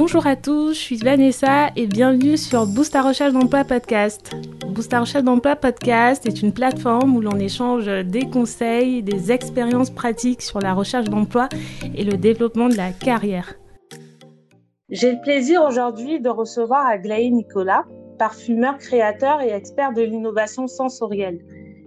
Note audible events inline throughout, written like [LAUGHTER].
Bonjour à tous, je suis Vanessa et bienvenue sur Boost à recherche d'emploi podcast. Boost à recherche d'emploi podcast est une plateforme où l'on échange des conseils, des expériences pratiques sur la recherche d'emploi et le développement de la carrière. J'ai le plaisir aujourd'hui de recevoir Aglaé Nicolas, parfumeur, créateur et expert de l'innovation sensorielle.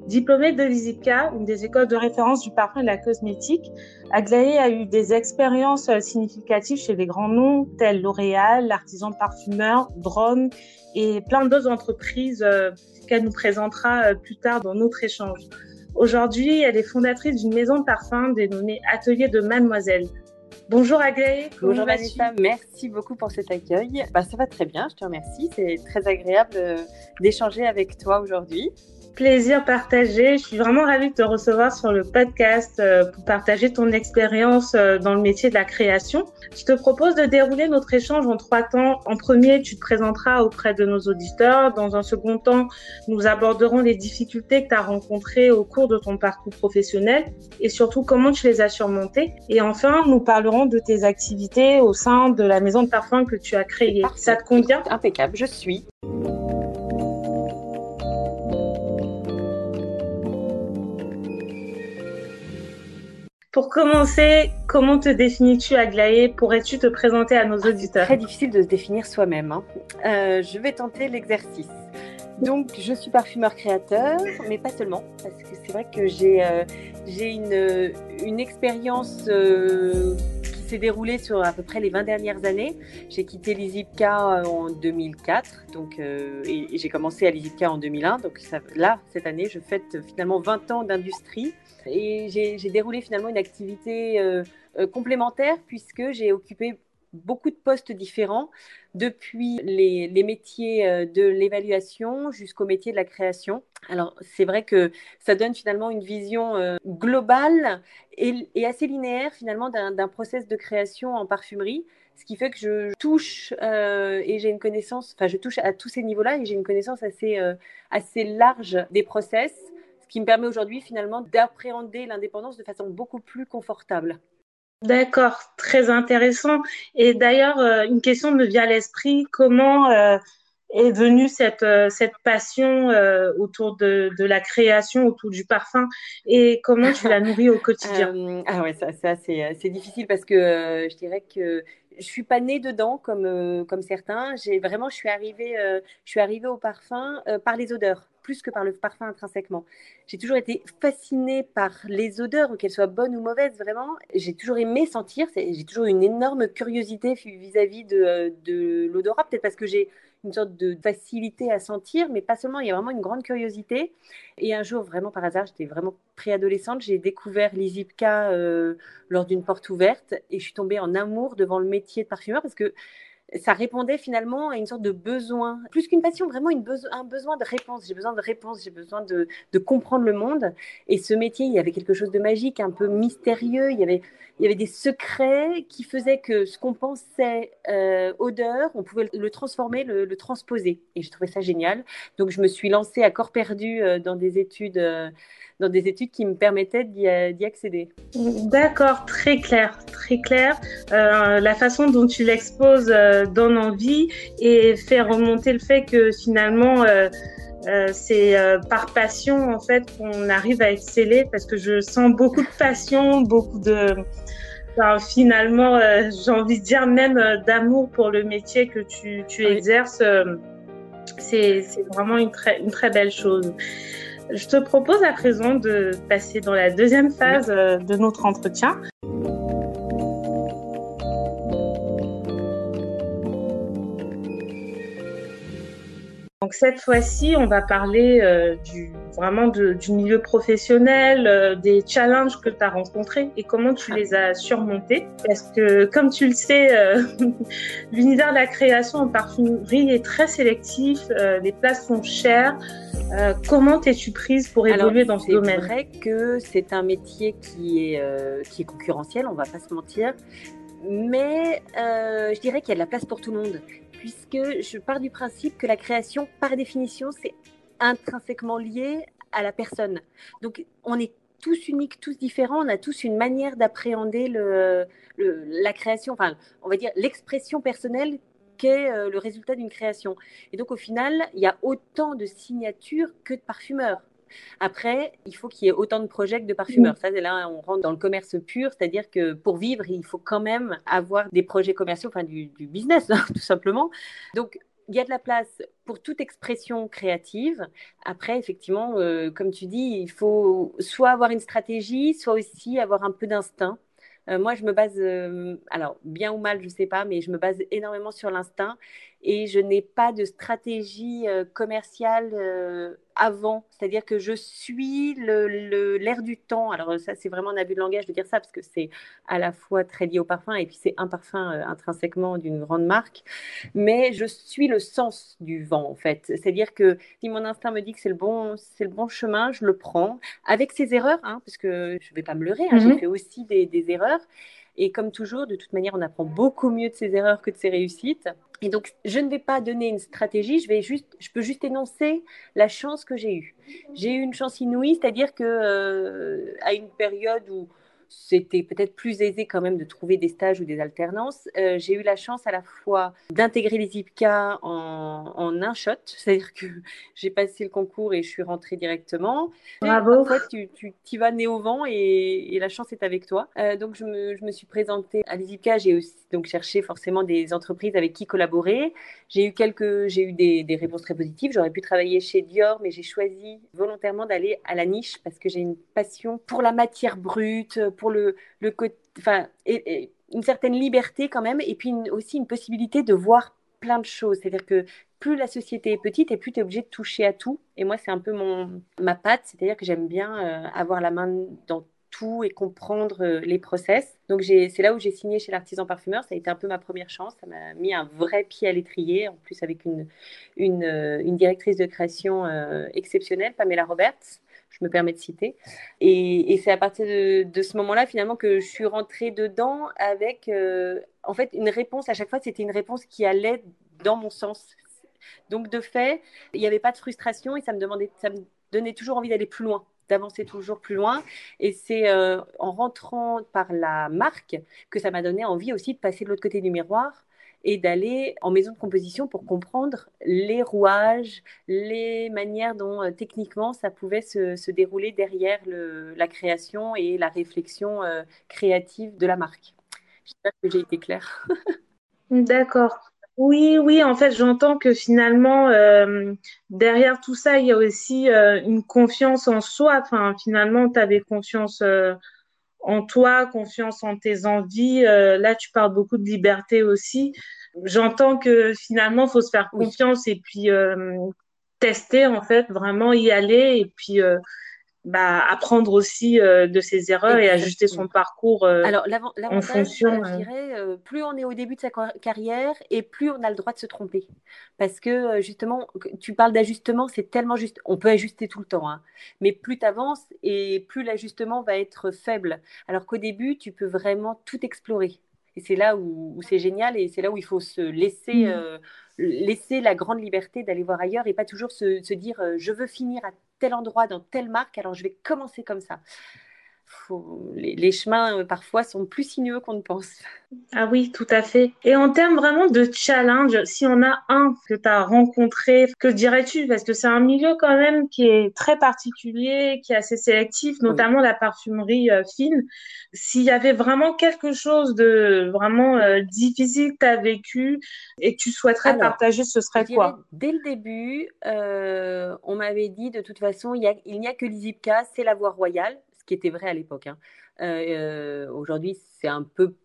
Diplômée de l'ISIPCA, une des écoles de référence du parfum et de la cosmétique, Aglaé a eu des expériences euh, significatives chez les grands noms tels L'Oréal, l'artisan parfumeur, Drone et plein d'autres entreprises euh, qu'elle nous présentera euh, plus tard dans notre échange. Aujourd'hui, elle est fondatrice d'une maison de parfum dénommée Atelier de Mademoiselle. Bonjour Aglaé. Bonjour Vanessa, merci beaucoup pour cet accueil. Bah, ça va très bien, je te remercie. C'est très agréable d'échanger avec toi aujourd'hui plaisir partagé. Je suis vraiment ravie de te recevoir sur le podcast euh, pour partager ton expérience euh, dans le métier de la création. Je te propose de dérouler notre échange en trois temps. En premier, tu te présenteras auprès de nos auditeurs. Dans un second temps, nous aborderons les difficultés que tu as rencontrées au cours de ton parcours professionnel et surtout comment tu les as surmontées. Et enfin, nous parlerons de tes activités au sein de la maison de parfum que tu as créée. Ça te convient? Impeccable, je suis. Pour commencer, comment te définis-tu, Aglaé? Pourrais-tu te présenter à nos ah, auditeurs? C'est très difficile de se définir soi-même. Hein. Euh, je vais tenter l'exercice. Donc, je suis parfumeur créateur, mais pas seulement, parce que c'est vrai que j'ai euh, une, une expérience euh, s'est déroulée sur à peu près les 20 dernières années. J'ai quitté l'ISIPCA en 2004, donc, et, j'ai commencé à l'ISIPCA en 2001. Donc là, cette année, je fête finalement 20 ans d'industrie et j'ai déroulé finalement une activité euh, euh, complémentaire puisque j'ai occupé beaucoup de postes différents, depuis les, métiers euh, de l'évaluation jusqu'au métier de la création. Alors, c'est vrai que ça donne finalement une vision globale et, assez linéaire finalement d'un process de création en parfumerie, ce qui fait que je touche et j'ai une connaissance, enfin, je touche à tous ces niveaux-là et j'ai une connaissance assez, assez large des process qui me permet aujourd'hui finalement d'appréhender l'indépendance de façon beaucoup plus confortable. D'accord, très intéressant. Et d'ailleurs, euh, une question me vient à l'esprit, comment euh, est venue cette, euh, cette passion autour de, de, la création, autour du parfum, et comment tu la nourris au quotidien? [LAUGHS] Ah ouais, ça, ça c'est difficile parce que je dirais que je suis pas née dedans comme, comme certains. J'ai vraiment, je suis arrivée, je suis arrivée au parfum par les odeurs plus que par le parfum intrinsèquement. J'ai toujours été fascinée par les odeurs, qu'elles soient bonnes ou mauvaises, vraiment. J'ai toujours aimé sentir, j'ai toujours une énorme curiosité vis-à-vis de, de l'odorat, peut-être parce que j'ai une sorte de facilité à sentir, mais pas seulement, il y a vraiment une grande curiosité. Et un jour, vraiment par hasard, j'étais vraiment préadolescente, j'ai découvert l'Izipka euh, lors d'une porte ouverte et je suis tombée en amour devant le métier de parfumeur parce que ça répondait finalement à une sorte de besoin, plus qu'une passion, vraiment un besoin de réponse. J'ai besoin de réponse, j'ai besoin de, comprendre le monde. Et ce métier, il y avait quelque chose de magique, un peu mystérieux. Il y avait, il y avait des secrets qui faisaient que ce qu'on pensait euh, odeur, on pouvait le transformer, le, transposer. Et j'ai trouvé ça génial. Donc je me suis lancée à corps perdu euh, dans des études. Euh, dans des études qui me permettaient d'y accéder. D'accord, très clair, très clair. Euh, la façon dont tu l'exposes euh, donne envie et fait remonter le fait que finalement, euh, c'est par passion en fait qu'on arrive à exceller parce que je sens beaucoup de passion, beaucoup de... finalement, j'ai envie de dire même d'amour pour le métier que tu, tu exerces. c'est vraiment une très, une très belle chose. Je te propose à présent de passer dans la deuxième phase de notre entretien. Donc cette fois-ci, on va parler euh, du, vraiment du milieu professionnel, euh, des challenges que tu as rencontrés et comment tu les as surmontés. Parce que comme tu le sais, [LAUGHS] l'univers de la création en parfumerie est très sélectif, les places sont chères. Euh, comment t'es-tu prise pour évoluer dans ce domaine? C'est vrai que c'est un métier qui est, euh, qui est concurrentiel, on va pas se mentir, mais euh, je dirais qu'il y a de la place pour tout le monde, puisque je pars du principe que la création, par définition, c'est intrinsèquement lié à la personne. Donc, on est tous uniques, tous différents. On a tous une manière d'appréhender la création, enfin, on va dire l'expression personnelle qu'est euh, le résultat d'une création. Et donc, au final, il y a autant de signatures que de parfumeurs. Après, il faut qu'il y ait autant de projets que de parfumeurs. Ça, là, on rentre dans le commerce pur, c'est-à-dire que pour vivre, il faut quand même avoir des projets commerciaux, enfin du, business, hein, [LAUGHS] tout simplement. Donc, il y a de la place pour toute expression créative. Après, effectivement, euh, comme tu dis, il faut soit avoir une stratégie, soit aussi avoir un peu d'instinct. Euh, moi, je me base, euh, alors bien ou mal, je ne sais pas, mais je me base énormément sur l'instinct et je n'ai pas de stratégie euh, commerciale euh, avant. C'est-à-dire que je suis l'air le, du temps. Alors ça, c'est vraiment un abus de langage de dire ça parce que c'est à la fois très lié au parfum et puis c'est un parfum euh, intrinsèquement d'une grande marque. Mais je suis le sens du vent en fait. C'est-à-dire que si mon instinct me dit que c'est le bon, c'est le bon chemin, je le prends avec ses erreurs, hein, parce que je ne vais pas me leurrer. Hein, J'ai mhm. fait aussi des, des erreurs. Et comme toujours, de toute manière, on apprend beaucoup mieux de ses erreurs que de ses réussites. Et donc, je ne vais pas donner une stratégie, je, vais juste, je peux juste énoncer la chance que j'ai eue. J'ai eu une chance inouïe, c'est-à-dire que euh, à une période où c'était peut-être plus aisé quand même de trouver des stages ou des alternances. Euh, j'ai eu la chance à la fois d'intégrer les IPCA en, en un shot, [LAUGHS] c'est-à-dire que j'ai passé le concours et je suis rentrée directement. Bravo. En fait, tu, tu y vas né au vent et, et, la chance est avec toi. Euh, donc, je me, je me, suis présentée à l'IPCA. J'ai aussi donc cherché forcément des entreprises avec qui collaborer. J'ai eu quelques, j'ai eu des, des réponses très positives. J'aurais pu travailler chez Dior, mais j'ai choisi volontairement d'aller à la niche parce que j'ai une passion pour la matière brute, pour une certaine liberté quand même, et puis aussi une possibilité de voir plein de choses. C'est-à-dire que plus la société est petite et plus tu es obligé de toucher à tout. Et moi, c'est un peu mon, ma patte, c'est-à-dire que j'aime bien euh, avoir la main dans tout et comprendre euh, les process. Donc c'est là où j'ai signé chez l'artisan parfumeur. Ça a été un peu ma première chance. Ça m'a mis un vrai pied à l'étrier, en plus avec une, une, euh, une directrice de création exceptionnelle, Pamela Roberts je me permets de citer. Et, c'est à partir de, ce moment-là, finalement, que je suis rentrée dedans avec, euh, en fait, une réponse. À chaque fois, c'était une réponse qui allait dans mon sens. Donc, de fait, il n'y avait pas de frustration et ça me, demandait, ça me donnait toujours envie d'aller plus loin d'avancer toujours plus loin. Et c'est euh, en rentrant par la marque que ça m'a donné envie aussi de passer de l'autre côté du miroir et d'aller en maison de composition pour comprendre les rouages, les manières dont euh, techniquement ça pouvait se, dérouler derrière la création et la réflexion euh, créative de la marque. J'espère que j'ai été claire. [LAUGHS] D'accord. Oui, oui, en fait, j'entends que finalement, euh, derrière tout ça, il y a aussi une confiance en soi. Enfin, finalement, tu avais confiance en toi, confiance en tes envies. Euh, là, tu parles beaucoup de liberté aussi. J'entends que finalement, il faut se faire confiance et puis euh, tester, en fait, vraiment y aller et puis euh, bah, apprendre aussi euh, de ses erreurs et ajuster son parcours euh, Alors, en fonction. Euh, je dirais, plus on est au début de sa carrière et plus on a le droit de se tromper. Parce que justement, tu parles d'ajustement, c'est tellement juste. On peut ajuster tout le temps, hein, mais plus tu avances et plus l'ajustement va être faible. Alors qu'au début, tu peux vraiment tout explorer. Et c'est là où, c'est génial et c'est là où il faut se laisser, mmh. laisser la grande liberté d'aller voir ailleurs et pas toujours se, se dire je veux finir à tel endroit, dans telle marque, alors je vais commencer comme ça. Les, chemins euh, parfois sont plus sinueux qu'on ne pense. Ah oui, tout à fait. Et en termes vraiment de challenge, si on a un que tu as rencontré, que dirais-tu? Parce que c'est un milieu quand même qui est très particulier, qui est assez sélectif, notamment la parfumerie euh, fine. S'il y avait vraiment quelque chose de vraiment euh, difficile que tu as vécu et que tu souhaiterais partager, ce serait quoi? Dès le début, on m'avait dit de toute façon, il n'y a, que l'ISIPCA, c'est la voie royale, ce qui était vrai à l'époque. Hein. Euh, euh, aujourd'hui, c'est un, peu,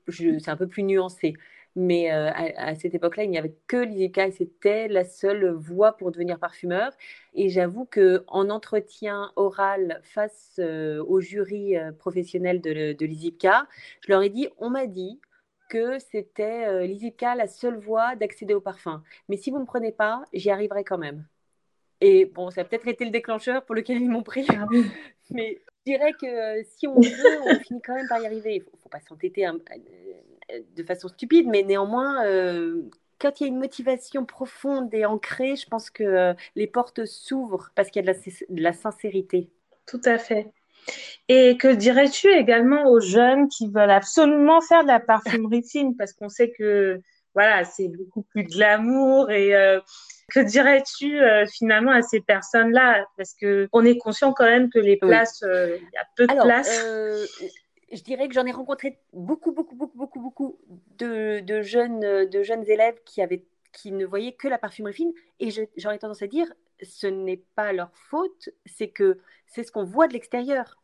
un peu plus nuancé. Mais euh, à, cette époque-là, il n'y avait que l'ISIPCA et c'était la seule voie pour devenir parfumeur. Et j'avoue qu'en entretien oral face au jury professionnel de, de je leur ai dit on m'a dit que c'était l'ISIPCA la seule voie d'accéder au parfum. Mais si vous ne me prenez pas, j'y arriverai quand même. Et bon, ça a peut-être été le déclencheur pour lequel ils m'ont pris. Ah [LAUGHS] Mais je dirais que euh, si on veut, on [LAUGHS] finit quand même par y arriver. Il ne faut, pas s'entêter hein, euh, de façon stupide, mais néanmoins, euh, quand il y a une motivation profonde et ancrée, je pense que les portes s'ouvrent parce qu'il y a de la, de la, sincérité. Tout à fait. Et que dirais-tu également aux jeunes qui veulent absolument faire de la parfumerie fine? Parce qu'on sait que voilà, c'est beaucoup plus glamour et euh, que dirais-tu euh, finalement à ces personnes-là? Parce que on est conscient quand même que les places, euh, il y a peu de places. je dirais que j'en ai rencontré beaucoup, beaucoup, beaucoup, beaucoup, beaucoup de, de, jeunes, de jeunes élèves qui avaient qui ne voyaient que la parfumerie fine. Et j'aurais tendance à dire, ce n'est pas leur faute, c'est que c'est ce qu'on voit de l'extérieur.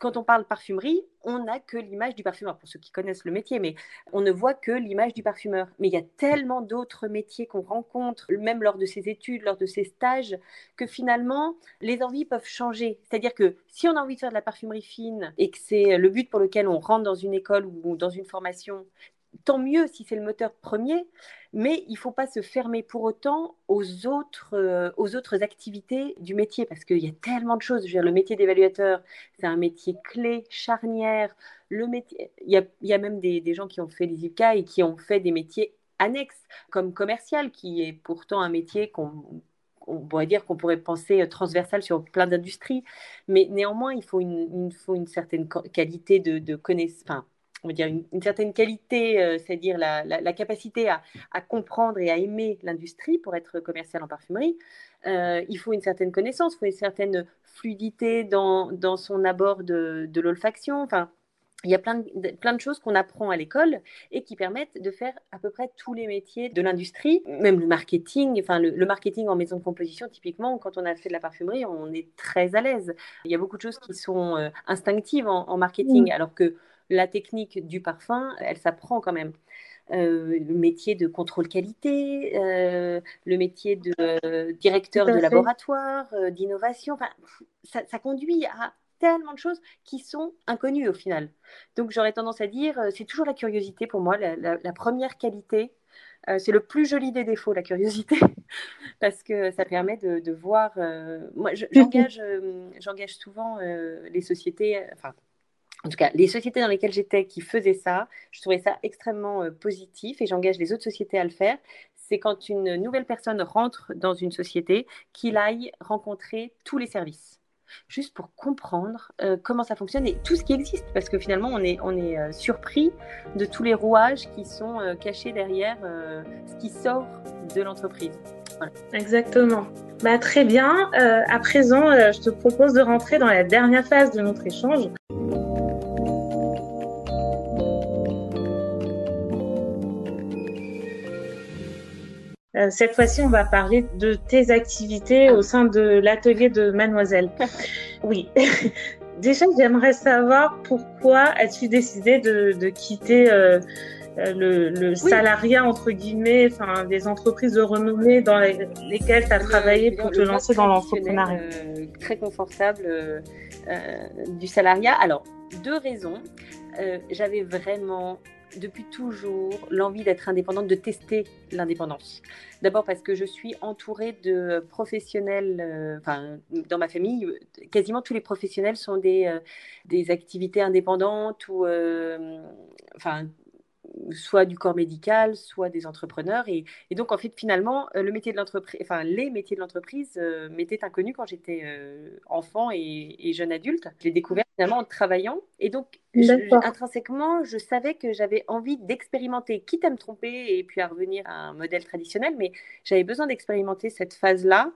Quand on parle parfumerie, on n'a que l'image du parfumeur, pour ceux qui connaissent le métier, mais on ne voit que l'image du parfumeur. Mais il y a tellement d'autres métiers qu'on rencontre, même lors de ses études, lors de ses stages, que finalement, les envies peuvent changer. C'est-à-dire que si on a envie de faire de la parfumerie fine et que c'est le but pour lequel on rentre dans une école ou dans une formation, tant mieux si c'est le moteur premier, mais il ne faut pas se fermer pour autant aux autres, euh, aux autres activités du métier, parce qu'il y a tellement de choses. le métier d'évaluateur, c'est un métier clé, charnière. Le métier, il, y a, il y a même des, des, gens qui ont fait les IPCA et qui ont fait des métiers annexes, comme commercial, qui est pourtant un métier qu'on on pourrait dire qu'on pourrait penser transversal sur plein d'industries, mais néanmoins, il faut une, faut une certaine qualité de, de connaissance, on va dire, une, certaine qualité, euh, c'est-à-dire la, capacité à, comprendre et à aimer l'industrie pour être commercial en parfumerie. Euh, il faut une certaine connaissance, il faut une certaine fluidité dans, dans son abord de, de l'olfaction. Enfin, il y a plein de, plein de choses qu'on apprend à l'école et qui permettent de faire à peu près tous les métiers de l'industrie, même le marketing. Enfin, le, marketing en maison de composition, typiquement, quand on a fait de la parfumerie, on est très à l'aise. Il y a beaucoup de choses qui sont euh, instinctives en, marketing, alors que la technique du parfum, elle s'apprend quand même. Euh, le métier de contrôle qualité, euh, le métier de euh, directeur de laboratoire, d'innovation, enfin, ça, conduit à tellement de choses qui sont inconnues au final. Donc j'aurais tendance à dire, c'est toujours la curiosité pour moi, la, première qualité. c'est le plus joli des défauts, la curiosité, [LAUGHS] parce que ça permet de, voir. moi, j'engage, j'engage souvent les sociétés, enfin en tout cas, les sociétés dans lesquelles j'étais qui faisaient ça, je trouvais ça extrêmement euh, positif et j'engage les autres sociétés à le faire. C'est quand une nouvelle personne rentre dans une société qu'il aille rencontrer tous les services, juste pour comprendre euh, comment ça fonctionne et tout ce qui existe, parce que finalement, on est, euh, surpris de tous les rouages qui sont cachés derrière ce qui sort de l'entreprise. Exactement. Bah, très bien. à présent, je te propose de rentrer dans la dernière phase de notre échange. Euh, cette fois-ci, on va parler de tes activités au sein de l'atelier de Mademoiselle. [LAUGHS] Oui. [LAUGHS] Déjà, j'aimerais savoir pourquoi as-tu décidé de, quitter euh, euh, le, salariat, entre guillemets, enfin, des entreprises de renommée dans lesquelles tu as travaillé pour te lancer dans l'entrepreneuriat? Très confortable du salariat. Alors, deux raisons. J'avais vraiment depuis toujours l'envie d'être indépendante, de tester l'indépendance. D'abord parce que je suis entourée de professionnels, euh, dans ma famille, quasiment tous les professionnels sont des, euh, des activités indépendantes ou, euh, enfin, soit du corps médical, soit des entrepreneurs. Et, donc, en fait, finalement, le métier de l'entreprise, enfin, les métiers de l'entreprise m'étaient inconnus quand j'étais enfant et, jeune adulte. Je l'ai découvert finalement en travaillant. Et donc, intrinsèquement, je savais que j'avais envie d'expérimenter, quitte à me tromper et puis à revenir à un modèle traditionnel, mais j'avais besoin d'expérimenter cette phase-là.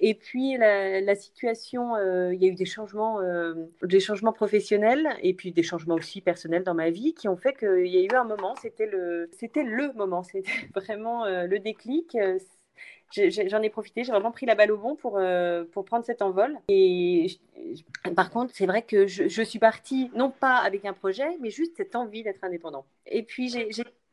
Et puis la, situation, euh, il y a eu des changements, euh, des changements professionnels et puis des changements aussi personnels dans ma vie qui ont fait qu'il y a eu un moment, c'était le, c'était le moment, c'était [LAUGHS] vraiment euh, le déclic j'en ai, profité, j'ai vraiment pris la balle au bon pour, pour prendre cet envol. Et par contre, c'est vrai que je, suis partie, non pas avec un projet, mais juste cette envie d'être indépendant. Et puis,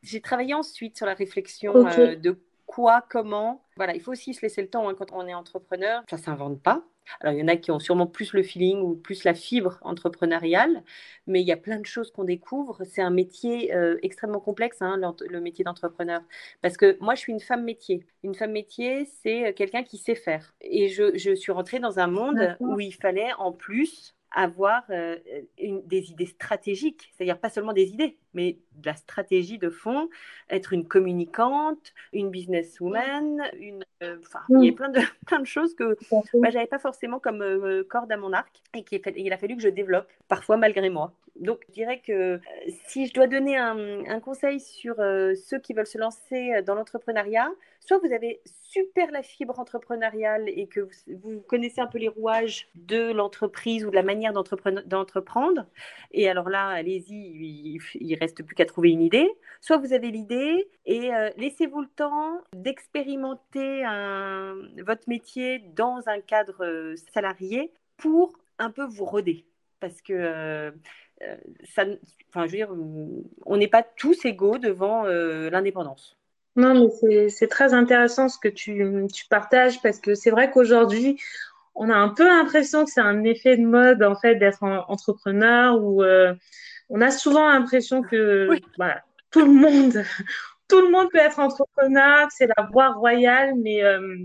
j'ai travaillé ensuite sur la réflexion euh, de quoi, comment. Voilà, il faut aussi se laisser le temps hein, quand on est entrepreneur. Ça ne s'invente pas. Alors, il y en a qui ont sûrement plus le feeling ou plus la fibre entrepreneuriale, mais il y a plein de choses qu'on découvre. C'est un métier euh, extrêmement complexe, hein, le, métier d'entrepreneur. Parce que moi, je suis une femme métier. Une femme métier, c'est euh, quelqu'un qui sait faire. Et je, je suis rentrée dans un monde où il fallait en plus avoir euh, des idées stratégiques, c'est-à-dire pas seulement des idées, mais de la stratégie de fond, être une communicante, une businesswoman, une, euh, il y a plein de, [LAUGHS] plein de choses que bah, j'avais pas forcément comme euh, corde à mon arc et qu'il a fallu que je développe, parfois malgré moi. Donc, je dirais que euh, si je dois donner un, un conseil sur ceux qui veulent se lancer dans l'entrepreneuriat, soit vous avez super la fibre entrepreneuriale et que vous, connaissez un peu les rouages de l'entreprise ou de la manière d'entreprendre, et alors là, allez-y, il, ne reste plus qu'à trouver une idée. Soit vous avez l'idée et euh, laissez-vous le temps d'expérimenter votre métier dans un cadre euh, salarié pour un peu vous roder. Parce que euh, ça, enfin, je veux dire, on n'est pas tous égaux devant l'indépendance. Non, mais c'est très intéressant ce que tu, partages parce que c'est vrai qu'aujourd'hui, on a un peu l'impression que c'est un effet de mode en fait d'être entrepreneur ou on a souvent l'impression que voilà, tout le monde [LAUGHS] tout le monde peut être entrepreneur, c'est la voie royale, mais euh,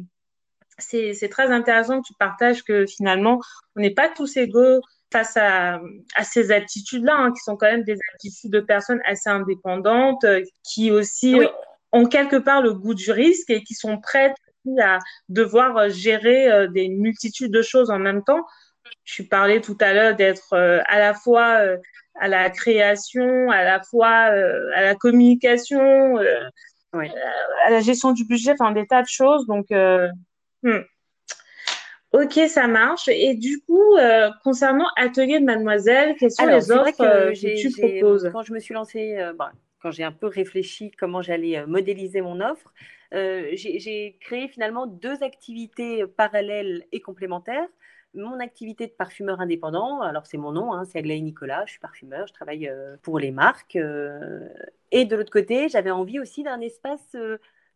c'est très intéressant que tu partages que finalement on n'est pas tous égaux face à, à ces attitudes-là, hein, qui sont quand même des attitudes de personnes assez indépendantes, euh, qui aussi ont quelque part le goût du risque et qui sont prêtes à devoir gérer euh, des multitudes de choses en même temps. Je parlais tout à l'heure d'être euh, à la fois à la création, à la fois à la communication, à la gestion du budget, enfin des tas de choses. Donc, hmm. ok, ça marche. Et du coup, concernant Atelier de Mademoiselle, quelles sont les offres que, tu proposes? Quand je me suis lancée, bah, quand j'ai un peu réfléchi comment j'allais euh, modéliser mon offre, euh, j'ai créé finalement deux activités parallèles et complémentaires. Mon activité de parfumeur indépendant, alors c'est mon nom, hein, c'est Aglaé Nicolas, je suis parfumeur, je travaille euh, pour les marques. et de l'autre côté, j'avais envie aussi d'un espace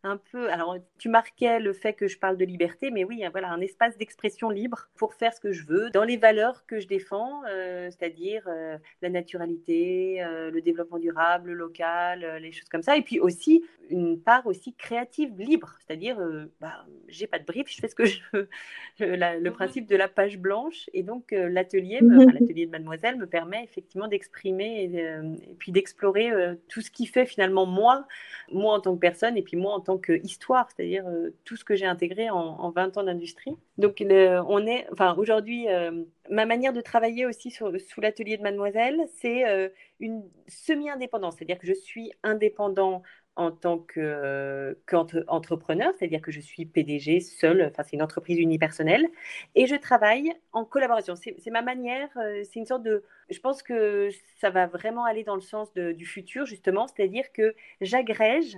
un peu. Alors, tu marquais le fait que je parle de liberté, mais oui, voilà, un espace d'expression libre pour faire ce que je veux dans les valeurs que je défends, euh, c'est-à-dire euh, la naturalité, euh, le développement durable, le local, les choses comme ça. Et puis aussi une part aussi créative, libre, c'est-à-dire, bah, j'ai pas de brief, je fais ce que je veux. [LAUGHS] le mhm. principe de la page blanche. Et donc, l'atelier, mhm. l'atelier de Mademoiselle me permet effectivement d'exprimer et, et, puis d'explorer tout ce qui fait finalement moi, moi en tant que personne, et puis moi en tant qu'histoire, c'est-à-dire euh, tout ce que j'ai intégré en, 20 ans d'industrie. Donc, on est, enfin, aujourd'hui, euh, ma manière de travailler aussi sous l'atelier de Mademoiselle, c'est euh, une semi-indépendance, c'est-à-dire que je suis indépendant en tant qu'entrepreneur, c'est-à-dire que je suis PDG seul, enfin c'est une entreprise unipersonnelle, et je travaille en collaboration. C'est ma manière, c'est une sorte de... Je pense que ça va vraiment aller dans le sens du futur, justement, c'est-à-dire que j'agrège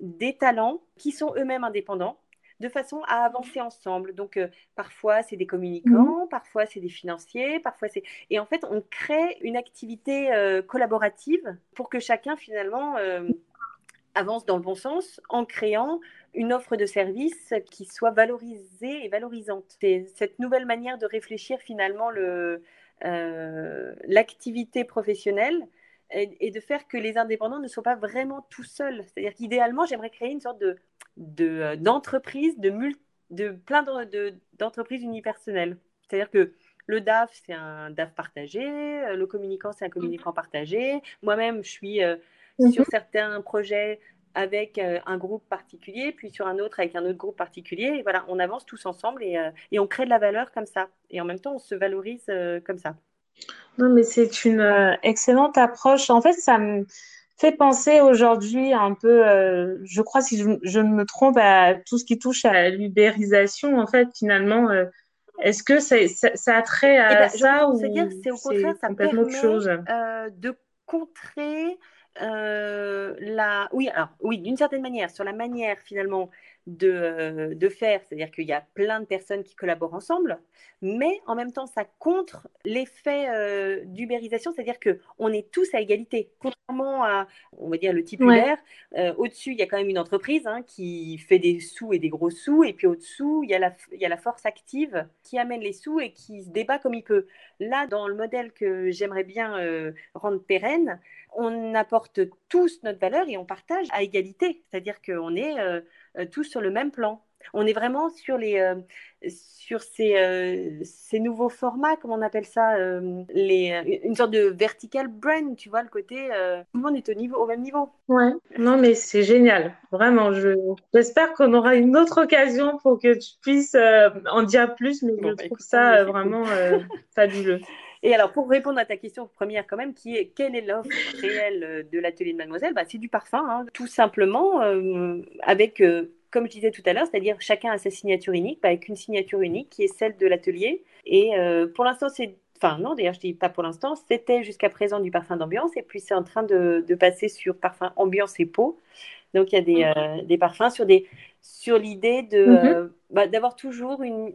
des talents qui sont eux-mêmes indépendants de façon à avancer ensemble. Donc, euh, parfois, c'est des communicants, mhm. parfois, c'est des financiers, parfois, c'est... Et en fait, on crée une activité euh, collaborative pour que chacun, finalement, euh, avance dans le bon sens en créant une offre de service qui soit valorisée et valorisante. C'est cette nouvelle manière de réfléchir, finalement, le, l'activité professionnelle et, de faire que les indépendants ne soient pas vraiment tout seuls. C'est-à-dire qu'idéalement, j'aimerais créer une sorte de, de, d'entreprise, de, de, plein d'entreprises unipersonnelles. C'est-à-dire que le DAF, c'est un DAF partagé, le communicant, c'est un communicant partagé. Moi-même, je suis euh, mhm. sur certains projets avec euh, un groupe particulier, puis sur un autre avec un autre groupe particulier. Et voilà, on avance tous ensemble et, euh, et on crée de la valeur comme ça. Et en même temps, on se valorise comme ça. Non, mais c'est une euh, excellente approche. En fait, ça me fait penser aujourd'hui un peu, euh, je crois, si je, ne me trompe, à tout ce qui touche à l'ubérisation. En fait, finalement, euh, est-ce que ça, ça, a trait à eh ben, ça ou c'est au contraire, ça permet autre chose? de contrer la... Oui, alors, oui, d'une certaine manière, sur la manière finalement de, de faire, c'est-à-dire qu'il y a plein de personnes qui collaborent ensemble, mais en même temps, ça contre l'effet euh, d'ubérisation, c'est-à-dire qu'on est tous à égalité. Contrairement à, on va dire, le type Uber, euh, au-dessus, il y a quand même une entreprise hein, qui fait des sous et des gros sous, et puis au-dessous, il, y a la, il y a la force active qui amène les sous et qui se débat comme il peut. Là, dans le modèle que j'aimerais bien euh, rendre pérenne, on apporte tous notre valeur et on partage à égalité, c'est-à-dire qu'on est tous sur le même plan. On est vraiment sur, les, euh, sur ces, euh, ces, nouveaux formats, comment on appelle ça, euh, les, une sorte de vertical brain, tu vois, le côté, tout le monde est au, niveau, au même niveau. Ouais, non, mais c'est génial, vraiment. J'espère qu'on aura une autre occasion pour que tu puisses en dire plus, mais je bah, trouve ça vraiment [LAUGHS] fabuleux. Et alors, pour répondre à ta question première, quand même, qui est quelle est l'offre réelle de l'atelier de Mademoiselle? Bah, C'est du parfum, hein. tout simplement, avec comme je disais tout à l'heure, c'est-à-dire chacun a sa signature unique, avec une signature unique qui est celle de l'atelier. Et euh, pour l'instant, c'est Enfin, non, d'ailleurs, je dis pas pour l'instant. C'était jusqu'à présent du parfum d'ambiance et puis c'est en train de, de, passer sur parfum ambiance et peau. Donc, il y a des, euh, des parfums sur, des, sur l'idée de, mhm. euh, bah, d'avoir toujours une,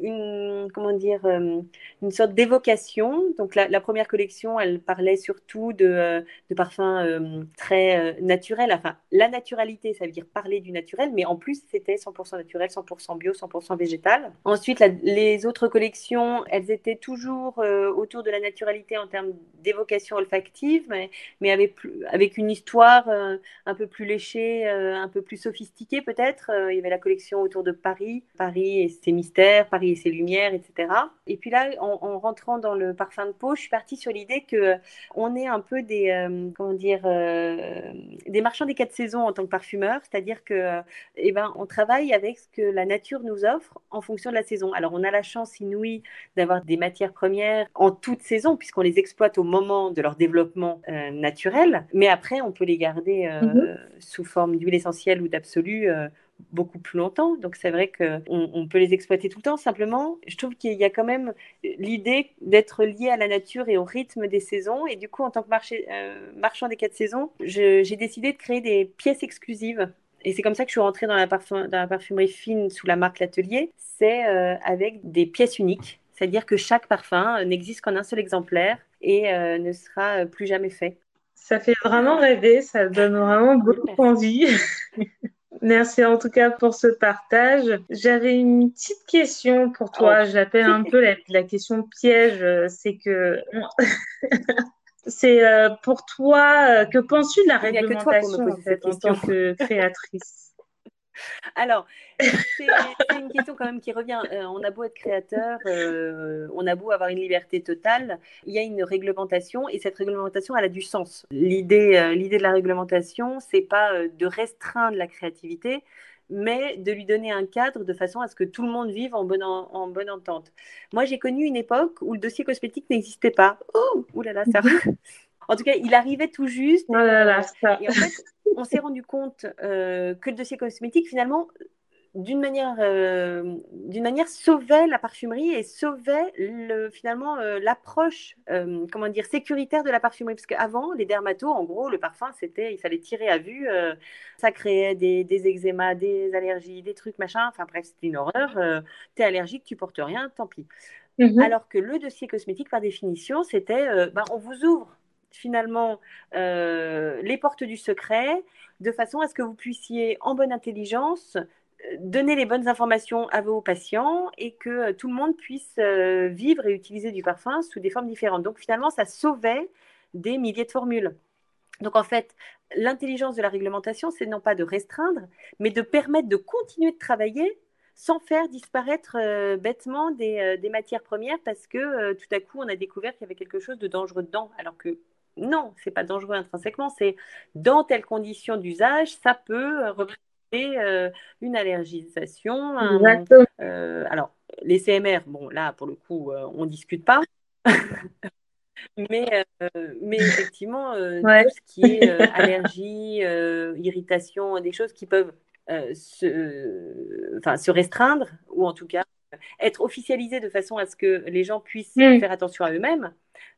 une, comment dire, euh, une sorte d'évocation. Donc la, la, première collection, elle parlait surtout de, euh, de parfums euh, très naturels. Enfin, la naturalité, ça veut dire parler du naturel, mais en plus, c'était 100% naturel, 100% bio, 100% végétal. Ensuite, les autres collections, elles étaient toujours autour de la naturalité en termes d'évocation olfactive, mais, mais avec, avec une histoire un peu plus léchée, un peu plus sophistiquée peut-être. Il y avait la collection autour de Paris Paris, et ses mystères, Paris et ses lumières, etc. Et puis là, en, rentrant dans le parfum de peau, je suis partie sur l'idée que on est un peu des, euh, comment dire, euh, des marchands des quatre saisons en tant que parfumeur, c'est-à-dire que, eh ben, on travaille avec ce que la nature nous offre en fonction de la saison. Alors, on a la chance inouïe d'avoir des matières premières en toute saison, puisqu'on les exploite au moment de leur développement euh, naturel, mais après, on peut les garder mhm. sous forme d'huile essentielle ou d'absolu beaucoup plus longtemps. Donc c'est vrai qu'on on peut les exploiter tout le temps. Simplement, je trouve qu'il y a quand même l'idée d'être lié à la nature et au rythme des saisons. Et du coup, en tant que marché, euh, marchand des quatre saisons, j'ai décidé de créer des pièces exclusives. Et c'est comme ça que je suis rentrée dans la, parfum, dans la parfumerie fine sous la marque L'Atelier. C'est euh, avec des pièces uniques. C'est-à-dire que chaque parfum n'existe qu'en un seul exemplaire et euh, ne sera plus jamais fait. Ça fait vraiment rêver, ça donne vraiment beaucoup envie. [LAUGHS] Merci en tout cas pour ce partage. J'avais une petite question pour toi. Oh. J'appelle un peu la, question piège. C'est que [LAUGHS] c'est euh, pour toi, euh, que penses-tu de la réglementation en, fait, en tant que créatrice? [LAUGHS] alors, c'est une question quand même qui revient. Euh, on a beau être créateur, euh, on a beau avoir une liberté totale, il y a une réglementation et cette réglementation, elle a du sens. L'idée, euh, l'idée de la réglementation, c'est pas de restreindre la créativité, mais de lui donner un cadre de façon à ce que tout le monde vive en bonne, en, bonne entente. Moi, j'ai connu une époque où le dossier cosmétique n'existait pas. Oh, là là, ça. [LAUGHS] En tout cas, il arrivait tout juste. Oh et en fait, on s'est rendu compte euh, que le dossier cosmétique, finalement, d'une manière, euh, d'une manière sauvait la parfumerie et sauvait le, finalement euh, l'approche, comment dire, sécuritaire de la parfumerie. Parce qu'avant, les dermatos, en gros, le parfum, c'était, il fallait tirer à vue, ça créait des, des, eczémas, des allergies, des trucs, machin. Enfin bref, c'était une horreur. tu es allergique, tu portes rien, tant pis. Mhm. Alors que le dossier cosmétique, par définition, c'était, ben, on vous ouvre finalement euh, les portes du secret, de façon à ce que vous puissiez, en bonne intelligence, euh, donner les bonnes informations à vos patients et que euh, tout le monde puisse vivre et utiliser du parfum sous des formes différentes. Donc finalement, ça sauvait des milliers de formules. Donc en fait, l'intelligence de la réglementation, c'est non pas de restreindre, mais de permettre de continuer de travailler sans faire disparaître bêtement des, des, matières premières parce que tout à coup, on a découvert qu'il y avait quelque chose de dangereux dedans, alors que non, c'est pas dangereux intrinsèquement, c'est dans telles conditions d'usage, ça peut euh, représenter euh, une allergisation. Euh, alors, les CMR, bon, là, pour le coup, on ne discute pas. [LAUGHS] mais, mais effectivement, tout ce qui est allergie, irritation, des choses qui peuvent se, se restreindre, ou en tout cas être officialisées de façon à ce que les gens puissent faire attention à eux-mêmes,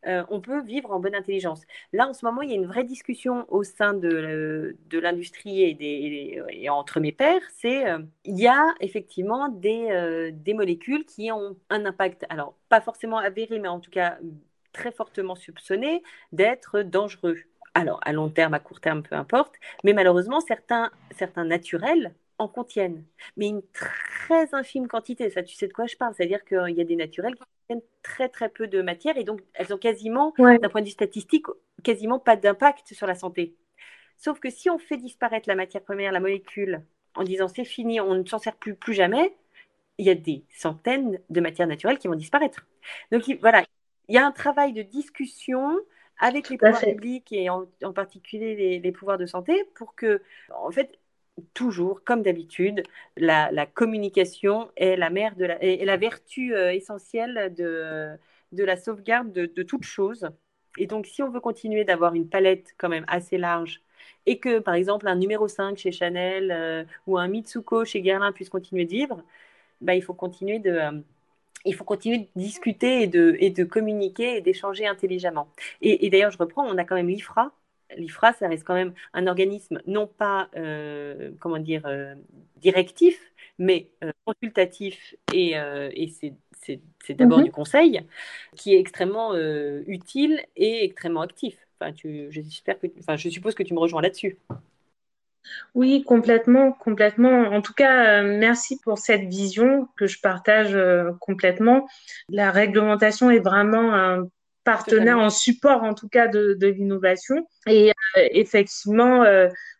euh, on peut vivre en bonne intelligence. Là, en ce moment, il y a une vraie discussion au sein de, l'industrie et, entre mes pairs. C'est euh, il y a effectivement des, euh, des, molécules qui ont un impact, alors pas forcément avéré, mais en tout cas très fortement soupçonné d'être dangereux. Alors, à long terme, à court terme, peu importe. Mais malheureusement, certains, certains naturels en contiennent, mais une très infime quantité. Ça, tu sais de quoi je parle C'est-à-dire qu'il y a des naturels qui contiennent très très peu de matière et donc elles ont quasiment, d'un point de vue statistique, quasiment pas d'impact sur la santé. Sauf que si on fait disparaître la matière première, la molécule, en disant c'est fini, on ne s'en sert plus, plus jamais, il y a des centaines de matières naturelles qui vont disparaître. Donc voilà, il y a un travail de discussion avec les pouvoirs publics et en, particulier les, pouvoirs de santé pour que, en fait, toujours, comme d'habitude, la, communication est la mère de la, la vertu euh, essentielle de, de la sauvegarde de, de toute chose. Et donc, si on veut continuer d'avoir une palette quand même assez large et que, par exemple, un numéro 5 chez Chanel euh, ou un Mitsuko chez Guerlain puisse continuer de vivre, bah, il faut continuer de... Euh, il faut continuer de discuter et de, et de communiquer et d'échanger intelligemment. Et, d'ailleurs, je reprends, on a quand même l'IFRA. L'IFRA, ça reste quand même un organisme non pas, euh, comment dire, euh, directif, mais euh, consultatif et, et c'est d'abord mhm. du conseil, qui est extrêmement utile et extrêmement actif. Enfin, tu, j'espère que, enfin, je suppose que tu me rejoins là-dessus. Oui, complètement, complètement. En tout cas, euh, merci pour cette vision que je partage euh, complètement. La réglementation est vraiment un partenaire en support, en tout cas, de, l'innovation. Et euh, effectivement,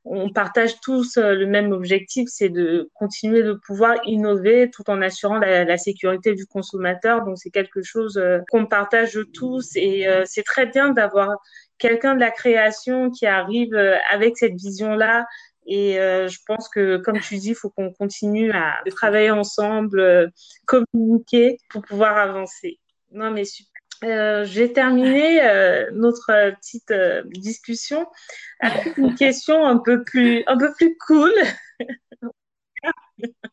on partage tous le même objectif, c'est de continuer de pouvoir innover tout en assurant la, la sécurité du consommateur. Donc, c'est quelque chose qu'on partage tous et c'est très bien d'avoir quelqu'un de la création qui arrive avec cette vision-là et euh, je pense que, comme tu dis, il faut qu'on continue à travailler ensemble, euh, communiquer pour pouvoir avancer. Non, mais super. Euh, J'ai terminé euh, notre petite discussion avec une question un peu plus, un peu plus cool. [LAUGHS]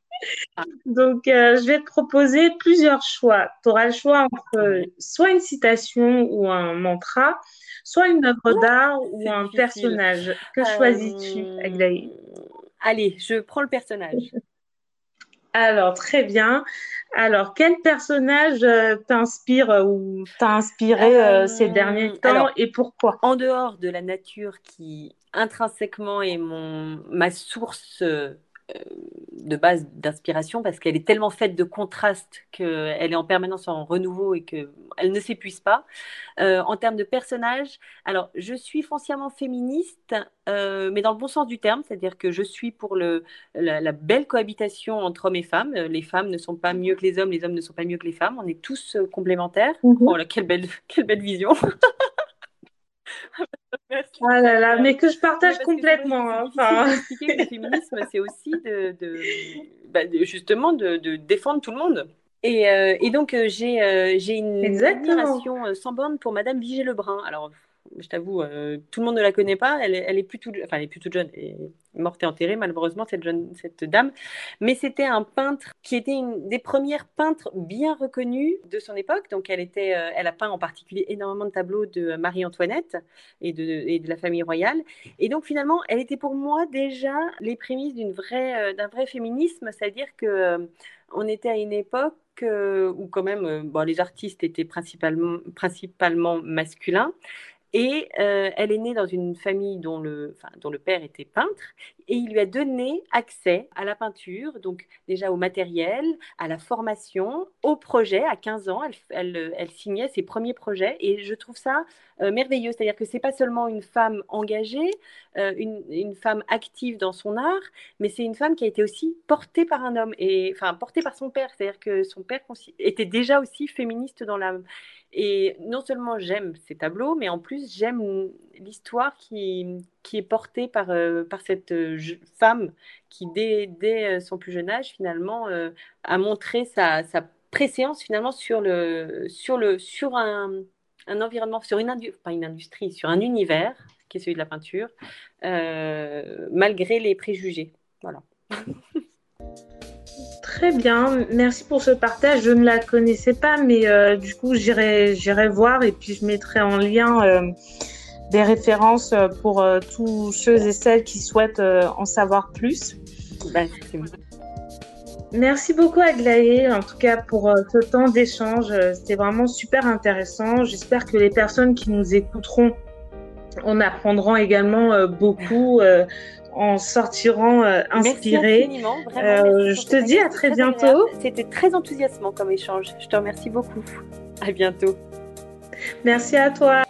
Donc, je vais te proposer plusieurs choix. Tu auras le choix entre soit une citation ou un mantra, soit une œuvre d'art ou un personnage. Que choisis-tu, euh, Aglaé Allez, je prends le personnage. Alors, très bien. Alors, quel personnage euh, t'inspire euh, ou t'a inspiré ces derniers temps et pourquoi? En dehors de la nature qui intrinsèquement est mon, ma source euh, de base d'inspiration parce qu'elle est tellement faite de contrastes qu'elle est en permanence en renouveau et qu'elle ne s'épuise pas. Euh, en termes de personnages, alors je suis foncièrement féministe, euh, mais dans le bon sens du terme, c'est-à-dire que je suis pour le, la, belle cohabitation entre hommes et femmes. Les femmes ne sont pas mieux que les hommes, les hommes ne sont pas mieux que les femmes. On est tous complémentaires. Mhm. Oh là, quelle belle, [LAUGHS] quelle belle vision [LAUGHS] Ah là là, mais que je partage complètement. Hein, enfin... le féminisme, c'est aussi de, bah, justement de, défendre tout le monde. Et, euh, donc, euh, j'ai euh, une admiration sans borne pour Madame Vigée-Lebrun. Alors, je t'avoue, euh, tout le monde ne la connaît pas. Elle, elle est plus toute, enfin, elle est plus jeune, et morte et enterrée malheureusement cette jeune, cette dame. Mais c'était un peintre qui était une des premières peintres bien reconnues de son époque. Donc elle était, euh, elle a peint en particulier énormément de tableaux de Marie-Antoinette et de, et de la famille royale. Et donc finalement, elle était pour moi déjà les prémices euh, d'un vrai féminisme, c'est-à-dire que on était à une époque où quand même bon, les artistes étaient principalement, principalement masculins et euh, elle est née dans une famille dont le, enfin, dont le père était peintre et il lui a donné accès à la peinture, donc déjà au matériel, à la formation, au projet. À 15 ans, elle, signait ses premiers projets et je trouve ça euh, merveilleux. C'est-à-dire que c'est pas seulement une femme engagée, euh, une, une, femme active dans son art, mais c'est une femme qui a été aussi portée par un homme et enfin portée par son père. C'est-à-dire que son père était déjà aussi féministe dans l'âme. Et non seulement j'aime ces tableaux, mais en plus j'aime l'histoire qui, qui est portée par, euh, par cette euh, femme qui, dès, dès, euh, son plus jeune âge, finalement, a montré sa, sa, préséance finalement sur, le, sur, le, sur un, un environnement, sur une, pas une industrie, sur un univers qui est celui de la peinture, malgré les préjugés. Voilà. [LAUGHS] Très bien, merci pour ce partage. Je ne la connaissais pas, mais du coup, j'irai, voir et puis je mettrai en lien des références euh, pour tous ceux et celles qui souhaitent en savoir plus. Ben, merci beaucoup Aglaé, en tout cas pour ce temps d'échange. C'était vraiment super intéressant. J'espère que les personnes qui nous écouteront en apprendront également beaucoup en sortiront euh, inspirés. Euh, je te dis à très, bientôt. C'était très enthousiasmant comme échange. Je te remercie beaucoup. À bientôt. Merci à toi.